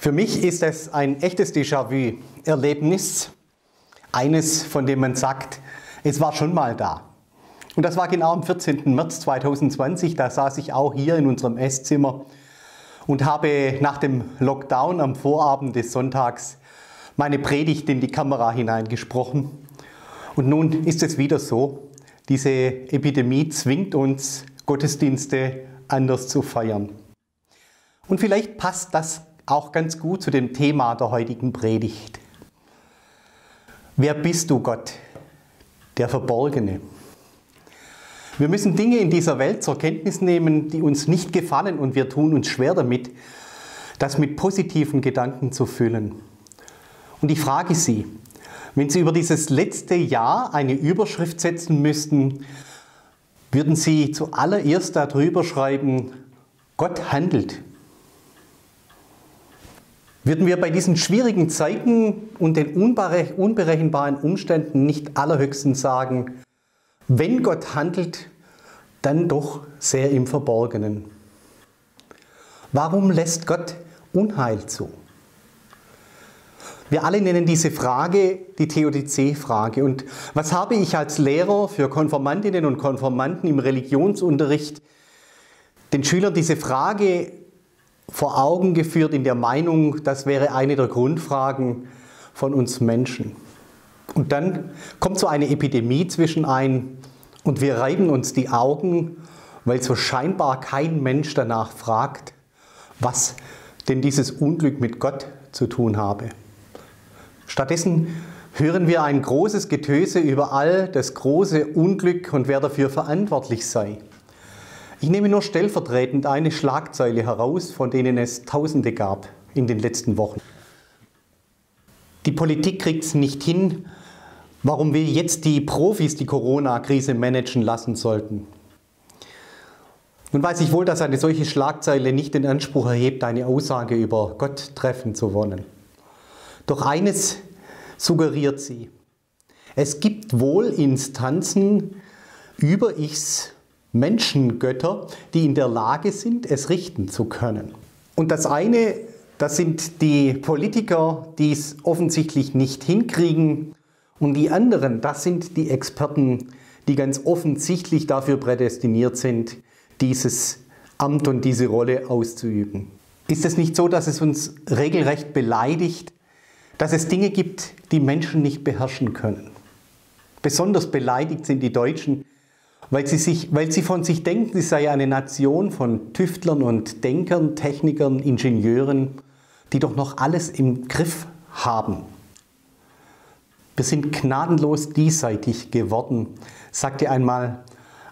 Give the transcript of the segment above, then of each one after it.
Für mich ist es ein echtes Déjà-vu-Erlebnis, eines, von dem man sagt, es war schon mal da. Und das war genau am 14. März 2020, da saß ich auch hier in unserem Esszimmer und habe nach dem Lockdown am Vorabend des Sonntags meine Predigt in die Kamera hineingesprochen. Und nun ist es wieder so, diese Epidemie zwingt uns, Gottesdienste anders zu feiern. Und vielleicht passt das auch ganz gut zu dem Thema der heutigen Predigt. Wer bist du, Gott? Der Verborgene. Wir müssen Dinge in dieser Welt zur Kenntnis nehmen, die uns nicht gefallen und wir tun uns schwer damit, das mit positiven Gedanken zu füllen. Und ich frage Sie, wenn Sie über dieses letzte Jahr eine Überschrift setzen müssten, würden Sie zuallererst darüber schreiben, Gott handelt. Würden wir bei diesen schwierigen Zeiten und den unberechenbaren Umständen nicht allerhöchstens sagen, wenn Gott handelt, dann doch sehr im Verborgenen. Warum lässt Gott Unheil zu? Wir alle nennen diese Frage die Theodizee-Frage. Und was habe ich als Lehrer für Konformantinnen und Konformanten im Religionsunterricht den Schülern diese Frage vor Augen geführt in der Meinung, das wäre eine der Grundfragen von uns Menschen. Und dann kommt so eine Epidemie zwischen ein und wir reiben uns die Augen, weil so scheinbar kein Mensch danach fragt, was denn dieses Unglück mit Gott zu tun habe. Stattdessen hören wir ein großes Getöse über all das große Unglück und wer dafür verantwortlich sei. Ich nehme nur stellvertretend eine Schlagzeile heraus, von denen es Tausende gab in den letzten Wochen. Die Politik kriegt es nicht hin, warum wir jetzt die Profis die Corona-Krise managen lassen sollten. Nun weiß ich wohl, dass eine solche Schlagzeile nicht den Anspruch erhebt, eine Aussage über Gott treffen zu wollen. Doch eines suggeriert sie. Es gibt wohl Instanzen über Ichs Menschengötter, die in der Lage sind, es richten zu können. Und das eine, das sind die Politiker, die es offensichtlich nicht hinkriegen. Und die anderen, das sind die Experten, die ganz offensichtlich dafür prädestiniert sind, dieses Amt und diese Rolle auszuüben. Ist es nicht so, dass es uns regelrecht beleidigt, dass es Dinge gibt, die Menschen nicht beherrschen können? Besonders beleidigt sind die Deutschen, weil sie, sich, weil sie von sich denken, sie sei eine Nation von Tüftlern und Denkern, Technikern, Ingenieuren, die doch noch alles im Griff haben. Wir sind gnadenlos diesseitig geworden, sagte einmal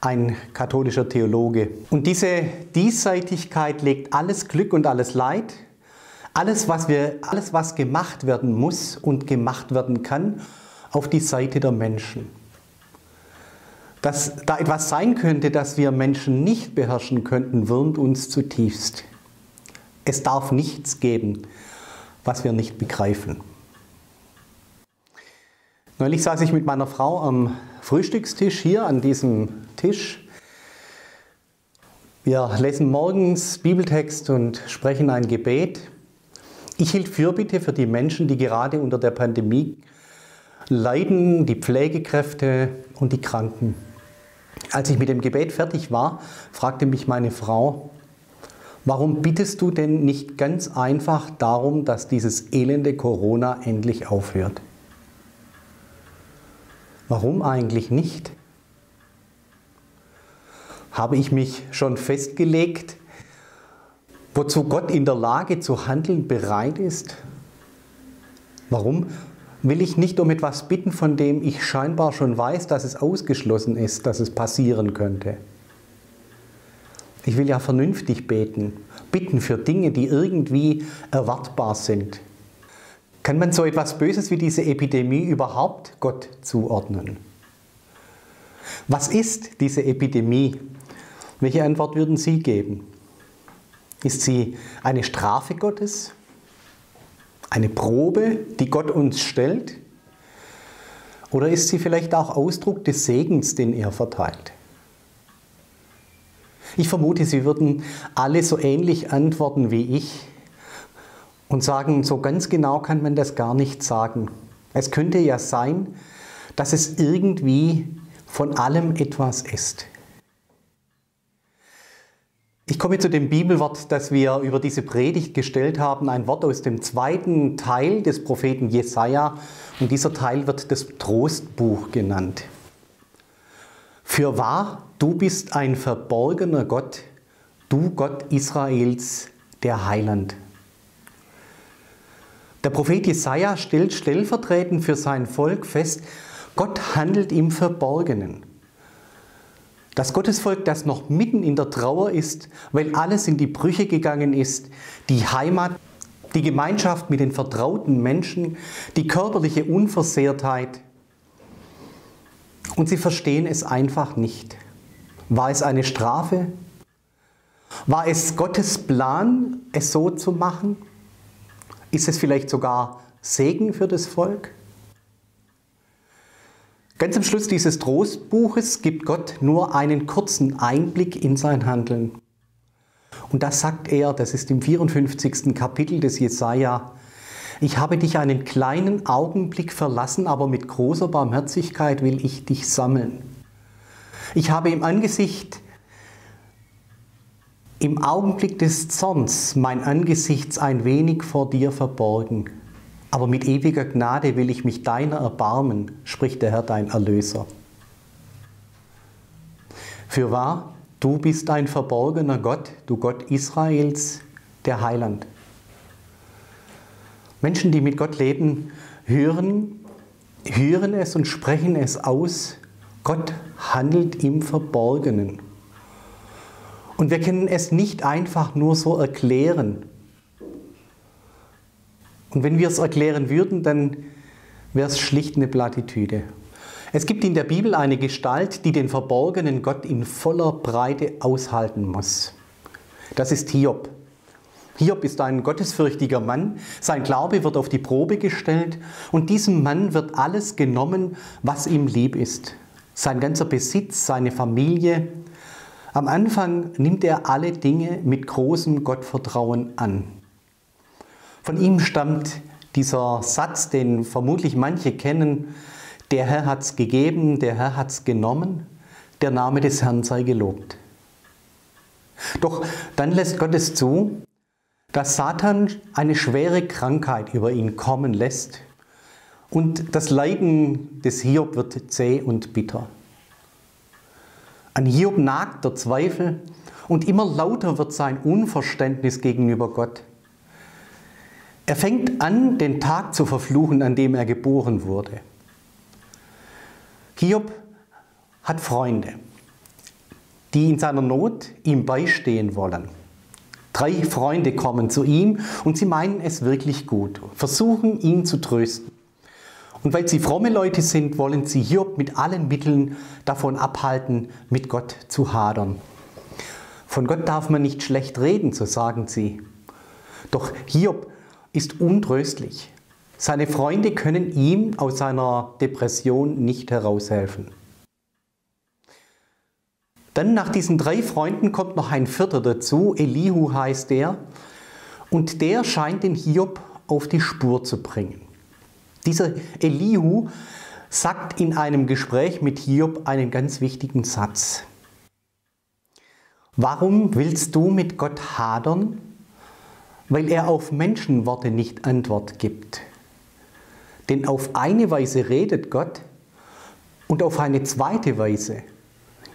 ein katholischer Theologe. Und diese Diesseitigkeit legt alles Glück und alles Leid, alles was, wir, alles, was gemacht werden muss und gemacht werden kann, auf die Seite der Menschen dass da etwas sein könnte, das wir Menschen nicht beherrschen könnten, wurmt uns zutiefst. Es darf nichts geben, was wir nicht begreifen. Neulich saß ich mit meiner Frau am Frühstückstisch hier an diesem Tisch. Wir lesen morgens Bibeltext und sprechen ein Gebet. Ich hielt Fürbitte für die Menschen, die gerade unter der Pandemie leiden, die Pflegekräfte und die Kranken. Als ich mit dem Gebet fertig war, fragte mich meine Frau, warum bittest du denn nicht ganz einfach darum, dass dieses elende Corona endlich aufhört? Warum eigentlich nicht? Habe ich mich schon festgelegt, wozu Gott in der Lage zu handeln bereit ist? Warum will ich nicht um etwas bitten, von dem ich scheinbar schon weiß, dass es ausgeschlossen ist, dass es passieren könnte. Ich will ja vernünftig beten, bitten für Dinge, die irgendwie erwartbar sind. Kann man so etwas Böses wie diese Epidemie überhaupt Gott zuordnen? Was ist diese Epidemie? Welche Antwort würden Sie geben? Ist sie eine Strafe Gottes? Eine Probe, die Gott uns stellt? Oder ist sie vielleicht auch Ausdruck des Segens, den er verteilt? Ich vermute, Sie würden alle so ähnlich antworten wie ich und sagen, so ganz genau kann man das gar nicht sagen. Es könnte ja sein, dass es irgendwie von allem etwas ist. Ich komme zu dem Bibelwort, das wir über diese Predigt gestellt haben, ein Wort aus dem zweiten Teil des Propheten Jesaja. Und dieser Teil wird das Trostbuch genannt. Für wahr, du bist ein verborgener Gott, du Gott Israels, der Heiland. Der Prophet Jesaja stellt stellvertretend für sein Volk fest, Gott handelt im Verborgenen. Das Gottesvolk, das noch mitten in der Trauer ist, weil alles in die Brüche gegangen ist, die Heimat, die Gemeinschaft mit den vertrauten Menschen, die körperliche Unversehrtheit. Und sie verstehen es einfach nicht. War es eine Strafe? War es Gottes Plan, es so zu machen? Ist es vielleicht sogar Segen für das Volk? Ganz am Schluss dieses Trostbuches gibt Gott nur einen kurzen Einblick in sein Handeln. Und das sagt er, das ist im 54. Kapitel des Jesaja. Ich habe dich einen kleinen Augenblick verlassen, aber mit großer Barmherzigkeit will ich dich sammeln. Ich habe im Angesicht, im Augenblick des Zorns mein Angesicht ein wenig vor dir verborgen. Aber mit ewiger Gnade will ich mich deiner erbarmen, spricht der Herr dein Erlöser. Für wahr, du bist ein verborgener Gott, du Gott Israels, der Heiland. Menschen, die mit Gott leben, hören, hören es und sprechen es aus. Gott handelt im Verborgenen. Und wir können es nicht einfach nur so erklären, und wenn wir es erklären würden, dann wäre es schlicht eine Plattitüde. Es gibt in der Bibel eine Gestalt, die den verborgenen Gott in voller Breite aushalten muss. Das ist Hiob. Hiob ist ein gottesfürchtiger Mann, sein Glaube wird auf die Probe gestellt und diesem Mann wird alles genommen, was ihm lieb ist. Sein ganzer Besitz, seine Familie. Am Anfang nimmt er alle Dinge mit großem Gottvertrauen an. Von ihm stammt dieser Satz, den vermutlich manche kennen, der Herr hat's gegeben, der Herr hat's genommen, der Name des Herrn sei gelobt. Doch dann lässt Gott es zu, dass Satan eine schwere Krankheit über ihn kommen lässt und das Leiden des Hiob wird zäh und bitter. An Hiob nagt der Zweifel und immer lauter wird sein Unverständnis gegenüber Gott. Er fängt an, den Tag zu verfluchen, an dem er geboren wurde. Hiob hat Freunde, die in seiner Not ihm beistehen wollen. Drei Freunde kommen zu ihm und sie meinen es wirklich gut, versuchen ihn zu trösten. Und weil sie fromme Leute sind, wollen sie Hiob mit allen Mitteln davon abhalten, mit Gott zu hadern. Von Gott darf man nicht schlecht reden, so sagen sie. Doch Hiob ist untröstlich. Seine Freunde können ihm aus seiner Depression nicht heraushelfen. Dann nach diesen drei Freunden kommt noch ein vierter dazu, Elihu heißt der, und der scheint den Hiob auf die Spur zu bringen. Dieser Elihu sagt in einem Gespräch mit Hiob einen ganz wichtigen Satz. Warum willst du mit Gott hadern? Weil er auf Menschenworte nicht Antwort gibt. Denn auf eine Weise redet Gott und auf eine zweite Weise,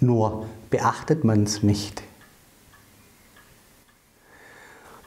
nur beachtet man es nicht.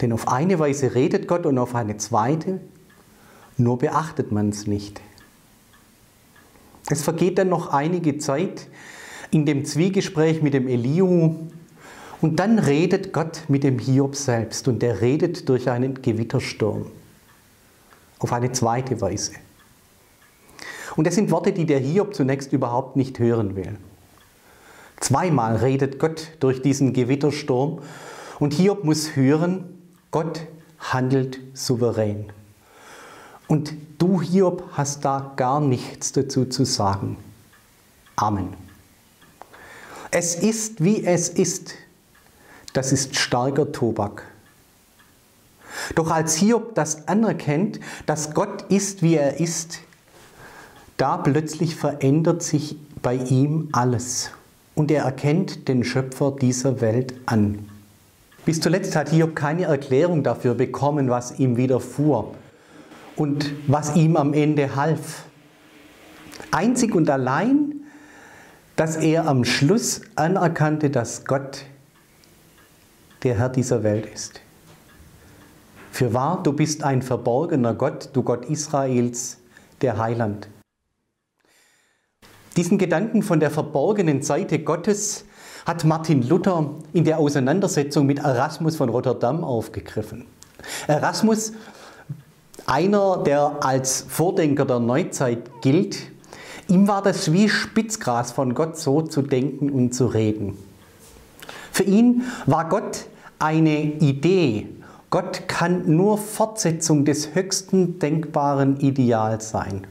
Denn auf eine Weise redet Gott und auf eine zweite, nur beachtet man es nicht. Es vergeht dann noch einige Zeit in dem Zwiegespräch mit dem Elihu und dann redet Gott mit dem Hiob selbst und er redet durch einen Gewittersturm. Auf eine zweite Weise. Und das sind Worte, die der Hiob zunächst überhaupt nicht hören will. Zweimal redet Gott durch diesen Gewittersturm und Hiob muss hören, Gott handelt souverän. Und du, Hiob, hast da gar nichts dazu zu sagen. Amen. Es ist, wie es ist, das ist starker Tobak. Doch als Hiob das anerkennt, dass Gott ist, wie er ist, da plötzlich verändert sich bei ihm alles und er erkennt den Schöpfer dieser Welt an. Bis zuletzt hat Hiob keine Erklärung dafür bekommen, was ihm widerfuhr und was ihm am Ende half. Einzig und allein, dass er am Schluss anerkannte, dass Gott der Herr dieser Welt ist. Für wahr, du bist ein verborgener Gott, du Gott Israels, der Heiland. Diesen Gedanken von der verborgenen Seite Gottes hat Martin Luther in der Auseinandersetzung mit Erasmus von Rotterdam aufgegriffen. Erasmus, einer, der als Vordenker der Neuzeit gilt, ihm war das wie Spitzgras von Gott so zu denken und zu reden. Für ihn war Gott eine Idee, Gott kann nur Fortsetzung des höchsten denkbaren Ideals sein.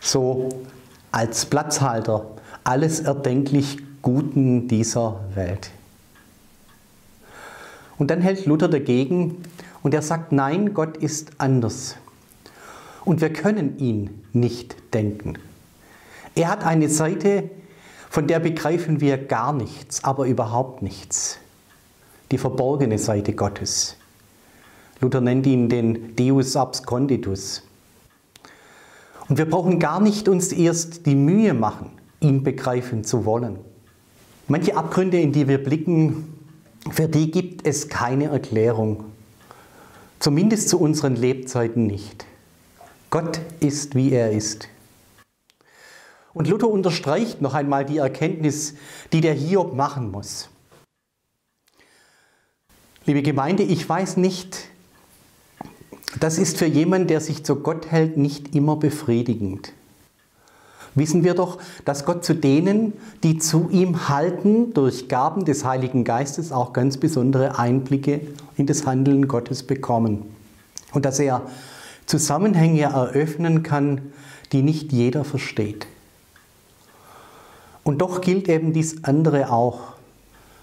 So als Platzhalter alles erdenklich Guten dieser Welt. Und dann hält Luther dagegen und er sagt, nein, Gott ist anders. Und wir können ihn nicht denken. Er hat eine Seite, von der begreifen wir gar nichts, aber überhaupt nichts die verborgene Seite Gottes. Luther nennt ihn den Deus absconditus. Und wir brauchen gar nicht uns erst die Mühe machen, ihn begreifen zu wollen. Manche Abgründe, in die wir blicken, für die gibt es keine Erklärung. Zumindest zu unseren Lebzeiten nicht. Gott ist, wie er ist. Und Luther unterstreicht noch einmal die Erkenntnis, die der Hiob machen muss. Liebe Gemeinde, ich weiß nicht, das ist für jemanden, der sich zu Gott hält, nicht immer befriedigend. Wissen wir doch, dass Gott zu denen, die zu ihm halten, durch Gaben des Heiligen Geistes auch ganz besondere Einblicke in das Handeln Gottes bekommen. Und dass er Zusammenhänge eröffnen kann, die nicht jeder versteht. Und doch gilt eben dies andere auch.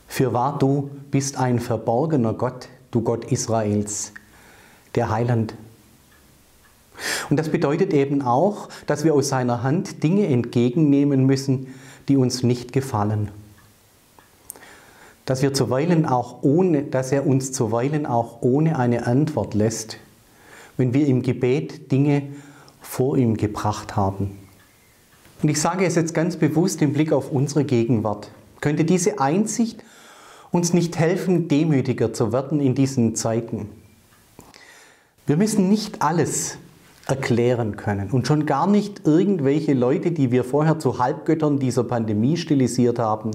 Für wahr, du bist ein verborgener Gott, du Gott Israels, der Heiland. Und das bedeutet eben auch, dass wir aus seiner Hand Dinge entgegennehmen müssen, die uns nicht gefallen. Dass, wir zuweilen auch ohne, dass er uns zuweilen auch ohne eine Antwort lässt, wenn wir im Gebet Dinge vor ihm gebracht haben. Und ich sage es jetzt ganz bewusst im Blick auf unsere Gegenwart. Könnte diese Einsicht uns nicht helfen, demütiger zu werden in diesen Zeiten. Wir müssen nicht alles erklären können und schon gar nicht irgendwelche Leute, die wir vorher zu Halbgöttern dieser Pandemie stilisiert haben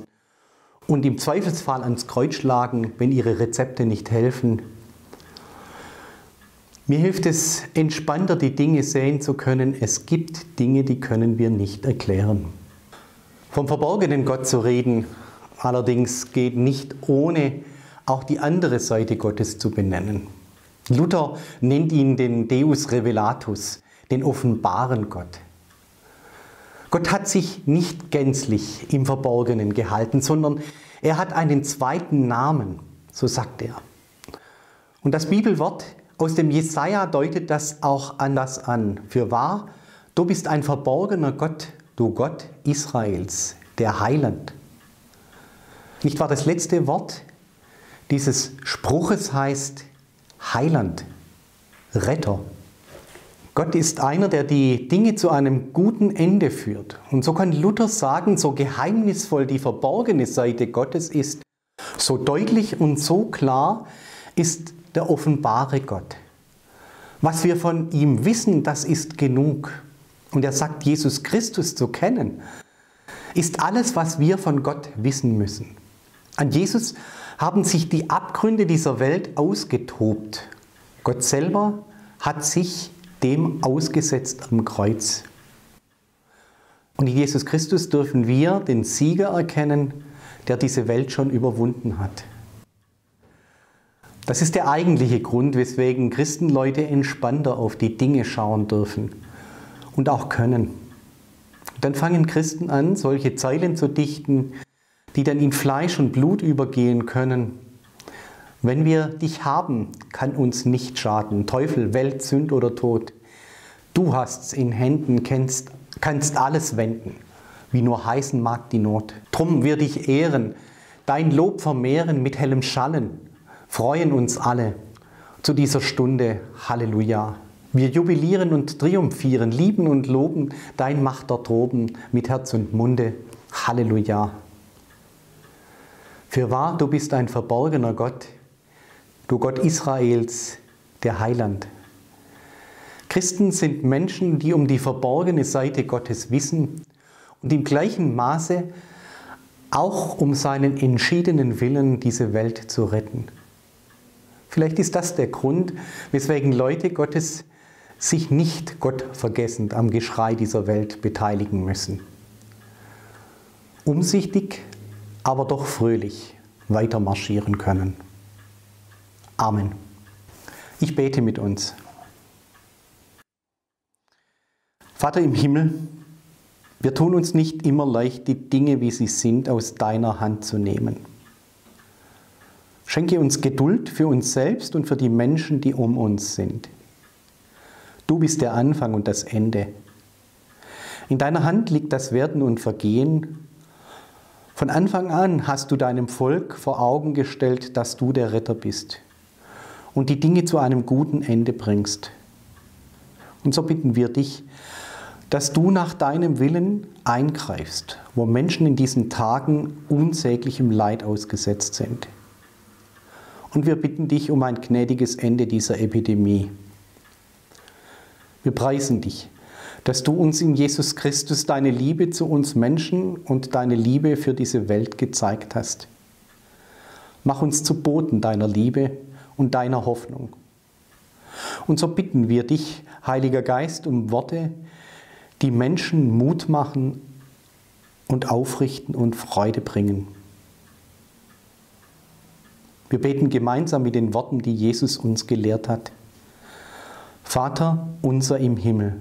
und im Zweifelsfall ans Kreuz schlagen, wenn ihre Rezepte nicht helfen. Mir hilft es, entspannter die Dinge sehen zu können. Es gibt Dinge, die können wir nicht erklären. Vom verborgenen Gott zu reden, allerdings geht nicht ohne auch die andere Seite Gottes zu benennen. Luther nennt ihn den Deus Revelatus, den offenbaren Gott. Gott hat sich nicht gänzlich im Verborgenen gehalten, sondern er hat einen zweiten Namen, so sagt er. Und das Bibelwort aus dem Jesaja deutet das auch anders an. Für wahr, du bist ein verborgener Gott, du Gott Israels, der Heiland. Nicht wahr? Das letzte Wort dieses Spruches heißt Heiland, Retter. Gott ist einer, der die Dinge zu einem guten Ende führt. Und so kann Luther sagen, so geheimnisvoll die verborgene Seite Gottes ist, so deutlich und so klar ist der offenbare Gott. Was wir von ihm wissen, das ist genug. Und er sagt, Jesus Christus zu kennen, ist alles, was wir von Gott wissen müssen. An Jesus haben sich die Abgründe dieser Welt ausgetobt. Gott selber hat sich dem ausgesetzt am Kreuz. Und in Jesus Christus dürfen wir den Sieger erkennen, der diese Welt schon überwunden hat. Das ist der eigentliche Grund, weswegen Christenleute entspannter auf die Dinge schauen dürfen und auch können. Dann fangen Christen an, solche Zeilen zu dichten, die dann in Fleisch und Blut übergehen können, Wenn wir dich haben, kann uns nicht schaden. Teufel, Welt, Sünd oder Tod. Du hast's in Händen, kennst, kannst alles wenden, wie nur heißen mag die Not. Drum wir dich ehren, dein Lob vermehren mit hellem Schallen, freuen uns alle zu dieser Stunde. Halleluja. Wir jubilieren und triumphieren, lieben und loben dein Macht dort oben mit Herz und Munde. Halleluja. Für wahr, du bist ein verborgener Gott, du Gott Israels, der Heiland. Christen sind Menschen, die um die verborgene Seite Gottes wissen und im gleichen Maße auch um seinen entschiedenen Willen, diese Welt zu retten. Vielleicht ist das der Grund, weswegen Leute Gottes sich nicht gottvergessend am Geschrei dieser Welt beteiligen müssen. Umsichtig, aber doch fröhlich weiter marschieren können. Amen. Ich bete mit uns. Vater im Himmel, wir tun uns nicht immer leicht, die Dinge, wie sie sind, aus deiner Hand zu nehmen. Schenke uns Geduld für uns selbst und für die Menschen, die um uns sind. Du bist der Anfang und das Ende. In deiner Hand liegt das Werden und Vergehen. Von Anfang an hast du deinem Volk vor Augen gestellt, dass du der Retter bist und die Dinge zu einem guten Ende bringst. Und so bitten wir dich, dass du nach deinem Willen eingreifst, wo Menschen in diesen Tagen unsäglichem Leid ausgesetzt sind. Und wir bitten dich um ein gnädiges Ende dieser Epidemie. Wir preisen dich, dass du uns in Jesus Christus deine Liebe zu uns Menschen und deine Liebe für diese Welt gezeigt hast. Mach uns zu Boten deiner Liebe und deiner Hoffnung. Und so bitten wir dich, Heiliger Geist, um Worte, die Menschen Mut machen und aufrichten und Freude bringen. Wir beten gemeinsam mit den Worten, die Jesus uns gelehrt hat. Vater unser im Himmel,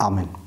Amen.